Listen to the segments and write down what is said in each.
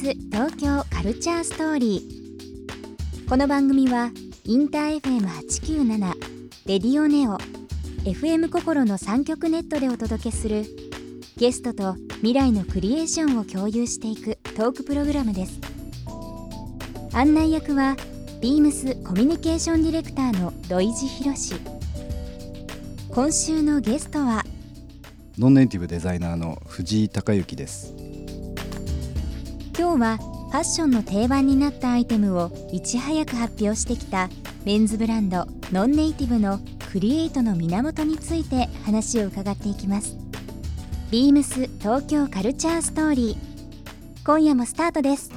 ス東京カルチャーストーリー。この番組はインター FM897 レディオネオ FM 心の3極ネットでお届けするゲストと未来のクリエーションを共有していくトークプログラムです。案内役はビームスコミュニケーションディレクターの土井地博。志今週のゲストはノンネイティブデザイナーの藤井孝之です。今日はファッションの定番になったアイテムをいち早く発表してきたメンズブランドノンネイティブのクリエイトの源について話を伺っていきますビームス東京カルチャーストーリー今夜もスタートです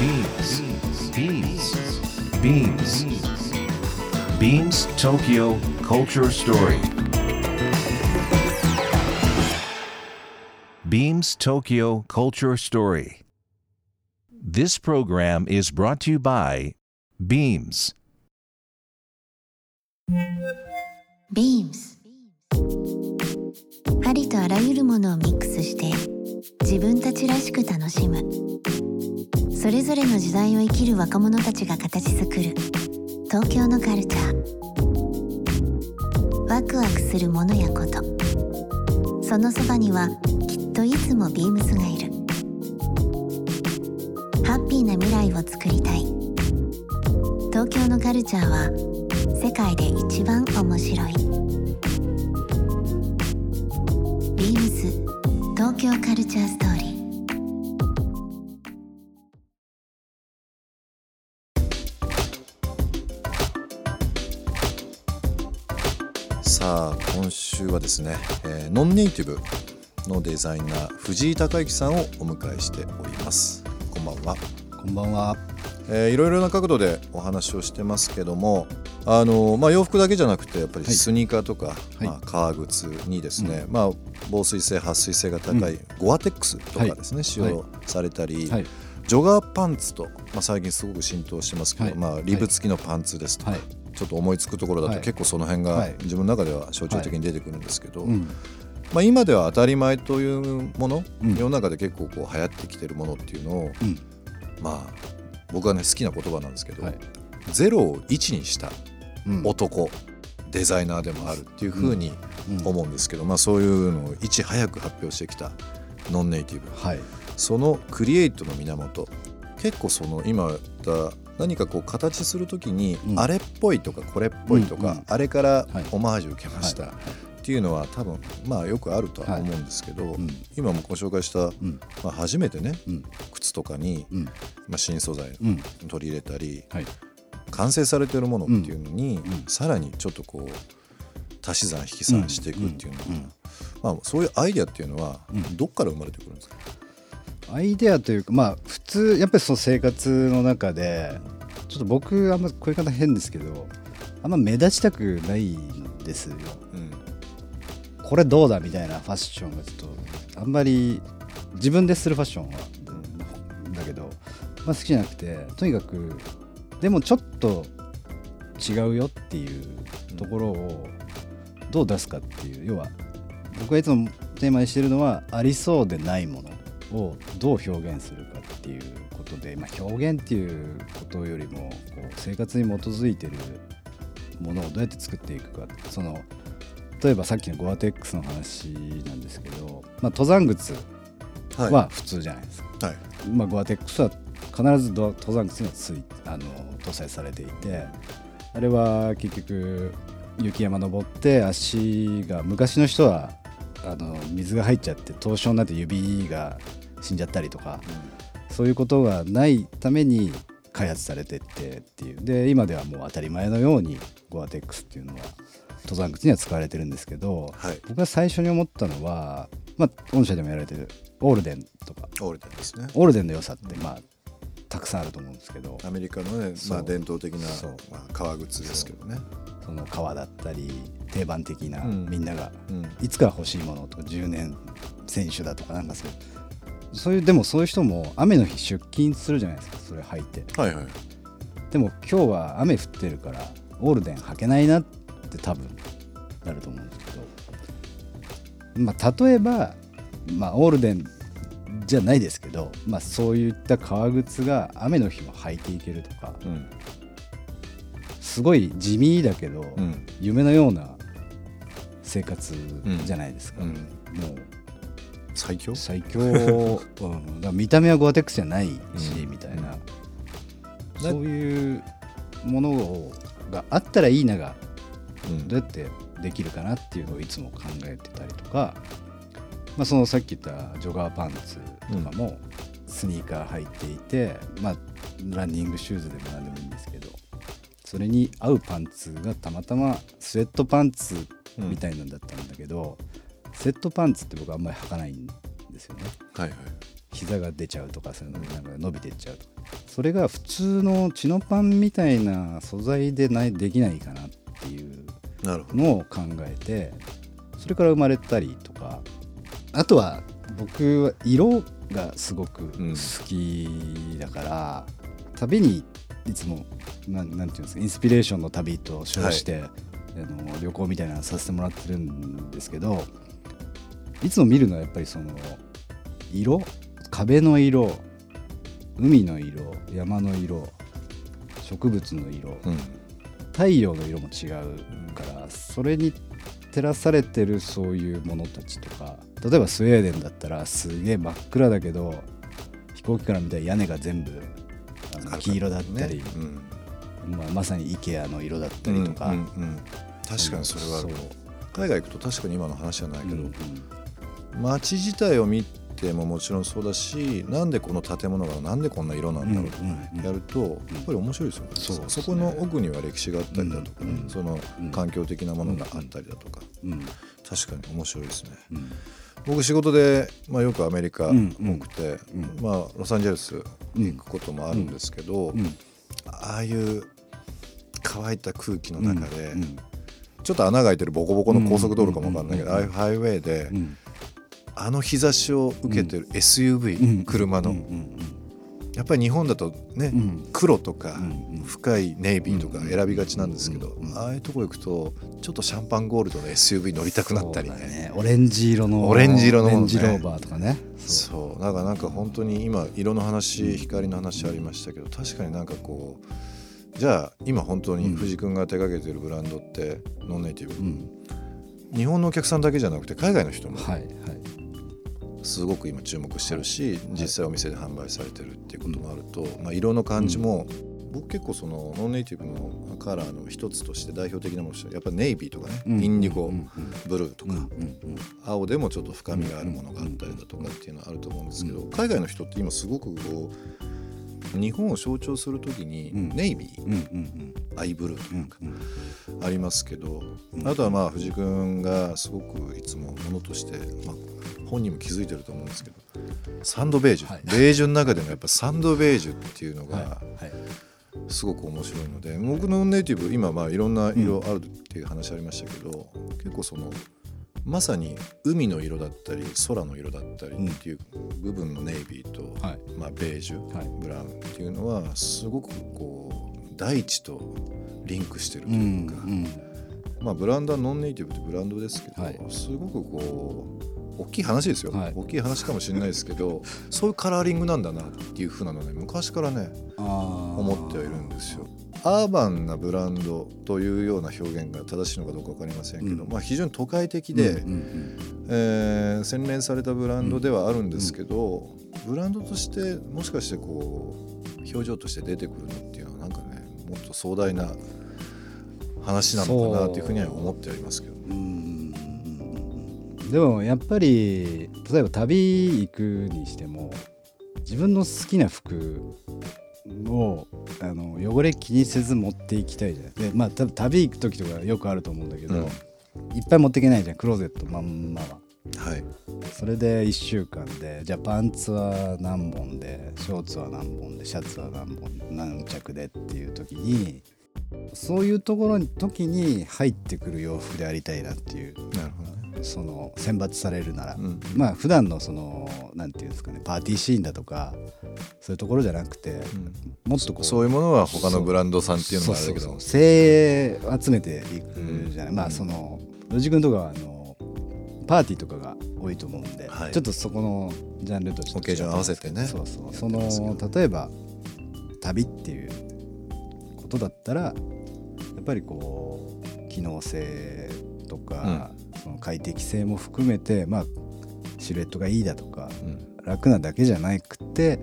Beams. Beams. Beams Tokyo Culture Story. Beams Tokyo Culture Story. This program is brought to you by Beams. Beams ありとあらゆるものをミックスして自分たちらしく楽しむそれぞれの時代を生きる若者たちが形作る東京のカルチャーワクワクするものやことそのそばにはといつもビームスがいる。ハッピーな未来をつくりたい。東京のカルチャーは世界で一番面白い。ビームス東京カルチャーストーリー。さあ今週はですね、えーノンネイティブのデザイナー藤井孝之さんをお迎えしております。こんばんは、こんばんは。えーいろいろな角度でお話をしてますけどもあのまあ、洋服だけじゃなくてやっぱりはい。スニーカーとか、はい。まあ、革靴にですね、まあ、防水性撥水性が高い、ゴアテックスとかですね、使用されたり、はい。ジョガーパンツと、まあ、最近すごく浸透してますけど、はい。まあ、リブ付きのパンツですとか、はい。ちょっと思いつくところだとはい。結構その辺がはい。自分の中では象徴的に出てくるんですけど、うんまあ、今では当たり前というもの、うん。世の中で結構こう流行ってきてるものっていうのを、うん。まあ僕はね好きな言葉なんですけど、はい。ゼロを1にしたうん。男、デザイナーでもあるっていうふうにうん。思うんですけど、まあ、そういうのをいち早く発表してきたノンネイティブ。はい。そのクリエイトの源結構その今言った何かこう形するときに、うん。あれっぽいとかこれっぽいとか、あれからはい。オマージュ受けました、はいっていうのは多分まあよくあるとは思うんですけど、うん。今もご紹介した、うん。まあ、初めてねうん。靴とかに、うん。まあ、新素材うん。取り入れたり、はい。完成されてるものっていうのに、さらにちょっとこう足し算引き算していくっていうのは、まあ、そういうアイデアっていうのは、うん。どっから生まれてくるんですか、アイデアというかまあ普通やっぱりその生活の中でちょっと僕あんまこういう方変ですけどあんま目立ちたくないんですよ。うんこれどうだみたいなファッションがちょっとあんまり自分でするファッションはだけど、まあ、好きじゃなくてとにかくでもちょっと違うよっていうところをどう出すかっていう要は僕がいつもテーマにしてるのはありそうでないものをどう表現するかっていうことで、まあ、表現っていうことよりもこう生活に基づいてるものをどうやって作っていくかその例えばさっきのゴアテックスの話なんですけど、まあ、登山靴は普通じゃないですか、はい。まあ、ゴアテックスは必ずど登山靴にはついあの搭載されていてあれは結局雪山登って足が昔の人はあの水が入っちゃって凍傷になって指が死んじゃったりとかそういうことがないために開発されてってっていう。で今ではもう当たり前のようにゴアテックスっていうのは登山靴には使われてるんですけど、はい。僕が最初に思ったのは、まあ、御社でもやられてるオールデンとか。オールデンですね。オールデンの良さってまあたくさんあると思うんですけど。アメリカのね、まあ、伝統的なまあ、革靴ですけどね。その革だったり定番的な、うん。みんながうん。いつか欲しいものとか10年選手だとかなんかそう。そういうでもそういう人も雨の日出勤するじゃないですかそれ履いて。はいはい。でも今日は雨降ってるからオールデン履けないなって多分なると思うんですけど。まあ例えば、まあ、オールデンじゃないですけど、まあ、そういった革靴が雨の日も履いていけるとかうん。すごい地味だけど、うん。夢のような生活じゃないですか、うん。もう最強？最強、うん、見た目はゴアテックスじゃないし、うん。みたいな、そういうものをがあったらいいながうん。どうやってできるかなっていうのをいつも考えてたりとか、まあ、そのさっき言ったジョガーパンツとかもスニーカー履いていて、まあ、ランニングシューズでも何でもいいん。ですけどそれに合うパンツがたまたまスウェットパンツみたいなん。だったん。だけど、セットパンツって僕あん。まり履かないん。ですよねはいはい膝が出ちゃうとかそういうのでなん。か伸びてっちゃうとかそれが普通のチノパンみたいな素材でないできないかなってのを考えてそれから生まれたりとか。あとは僕は色がすごくうん。好きだから、旅にいつもなんなんていうんですかインスピレーションの旅と称して、あの旅行みたいなのさせてもらってるんですけどいつも見るのはやっぱりその色？壁の色海の色山の色植物の色、うん太陽の色も違うからそれに照らされてるそういうものたちとか例えばスウェーデンだったらすげえ真っ暗だけど飛行機から見たら屋根が全部黄色だったり、ねうん。まあ、まさに IKEA の色だったりとか、うんうんうん。確かにそれはある。海外行くと確かに今の話じゃないけど、うんうん。街自体を見てももちろんそうだしなんでこの建物がなんでこんな色なんだろうとやるとやっぱり面白いですよね、そそこの奥には歴史があったりだとかね、うん。そのうん。環境的なものがあったりだとか、うん確かに面白いですね。うん。僕仕事で、まあ、よくアメリカうん多くて、うん。まあ、ロサンゼルス行くこともあるんですけど、うん。ああいう乾いた空気の中で、うんちょっと穴が開いてるボコボコの高速道路かもわかんないけど、うん。ああいうハイウェイで、うんあの日差しを受けてる SUV、うん。車の、やっぱり日本だとね、うん。黒とか、深いネイビーとか選びがちなんですけど、ああいうとこ行くとちょっとシャンパンゴールドの SUV 乗りたくなったりね。オレンジ色のオレンジ色のね。オレンジローバーとかね。そう。だからなんか本当に今色の話光の話ありましたけど確かになんかこうじゃあ今本当に藤君が手掛けてるブランドってノンネイティブ、うん。日本のお客さんだけじゃなくて海外の人も。はいはいすごく今注目してるし、実際お店で販売されてるっていうこともあると、まあ、色の感じも、僕結構そのノンネイティブのカラーの一つとして代表的なものとしてやっぱネイビーとかね、うんインディゴ、うんブルーとか、青でもちょっと深みがあるものがあったりだとかっていうのはあると思うんですけど、海外の人って今すごくこう日本を象徴する時にうん。ネイビー、アイブルーとうんいうかありますけど、うん。あとはまあ藤君がすごくいつもものとして、まあ、本人も気づいてると思うんですけどサンドベージュ、はい。ベージュの中でもやっぱサンドベージュっていうのはい。がはい。すごく面白いので、僕のネイティブ今まあいろんな色あるっていう話ありましたけど、結構そのまさに海の色だったり空の色だったりっていう部分のネイビーと、はい。まあ、ベージュ、はい。ブラウンっていうのはすごくこう大地とリンクしてるとういうんか、うん。まあ、ブランドはノンネイティブってブランドですけど、はい。すごくこう大きい話ですよ、はい。大きい話かもしれないですけどそういうカラーリングなんだなっていうふうなのね昔からね思ってはいるんですよ。アーバンなブランドというような表現が正しいのかどうか分かりませんけど、うん。まあ、非常に都会的で、うんうんえー洗練されたブランドではあるんですけど、ブランドとしてもしかしてこう表情として出てくるのっていうのはなんかねもっと壮大な話なのかなというふうには思ってはいますけどでもやっぱり例えば旅行くにしても自分の好きな服をあの汚れ気にせず持っていきたいじゃないでまあ多分旅行く時とかよくあると思うんだけど、うん。いっぱい持っていけないじゃんクローゼットまんまは。はい。それで1週間でじゃあパンツは何本でショーツは何本でシャツは何本何着でっていう時にそういうところに時に入ってくる洋服でありたいなっていう。その選抜されるなら、うん。まあ普段のそのなんていうんですかねパーティーシーンだとかそういうところじゃなくて、うん。もっとこうそういうものは他のブランドさんっていうのもあるけど。精鋭を集めていくじゃない、まあそのロジ君とかはあのパーティーとかが多いと思うんで、はい。ちょっとそこのジャンルとちょっと違オケージョン合わせてね。そうそうその例えば旅っていうことだったらやっぱりこう機能性とか、その快適性も含めてまあシルエットがいいだとかうん。楽なだけじゃなくて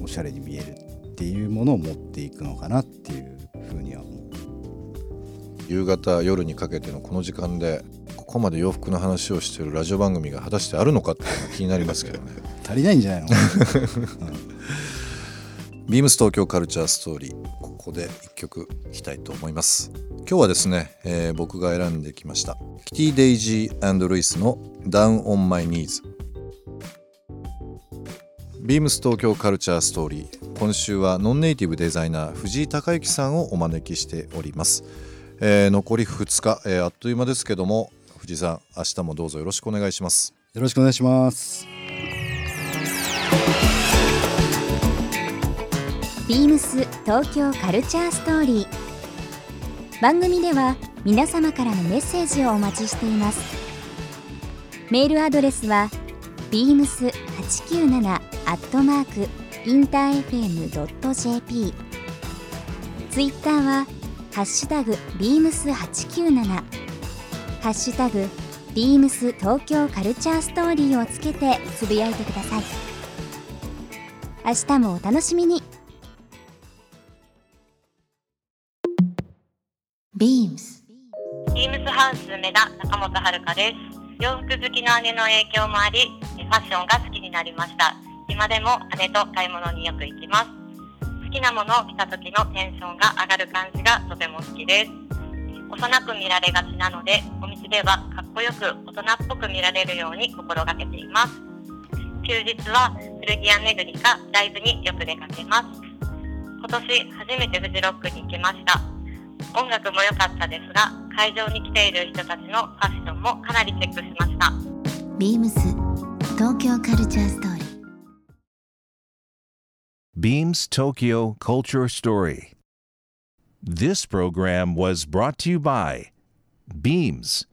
おしゃれに見えるっていうものを持っていくのかなっていうふうには思う。夕方夜にかけてのこの時間でここまで洋服の話をしてるラジオ番組が果たしてあるのかっていうのが気になりますけどね。足りないんじゃないの？ビームス東京カルチャーストーリーここで一曲いきたいと思います。今日はですね、えー僕が選んできましたキティ・デイジールイスの「Down on My Knees」ビームス東京カルチャーストーリー今週はノンネイティブデザイナー藤井孝之さんをお招きしております、えー残り2日、えーあっという間ですけども藤井さん明日もどうぞよろしくお願いします。よろしくお願いします。ビームス東京カルチャーストーリー。番組では皆様からのメッセージをお待ちしています。メールアドレスは beams897 アットマークインター FM.jp ツイッターはハッシュタグ beams897 ハッシュタグビームス東京カルチャーストーリーをつけてつぶやいてください。明日もお楽しみに。ビームスビームスハウス梅田中本遥です。洋服好きの姉の影響もありファッションが好きになりました。今でも姉と買い物によく行きます。好きなものを着た時のテンションが上がる感じがとても好きです。幼く見られがちなのでお店ではかっこよく大人っぽく見られるように心がけています。休日は古着屋巡りかライブによく出かけます。今年初めてフジロックに行きました。音楽も良かったですが会場に来ている人たちのファッションもかなりチェックしましたビームス東京カルチャーストーリー Beams Tokyo Culture Story. This program was brought to you by Beams.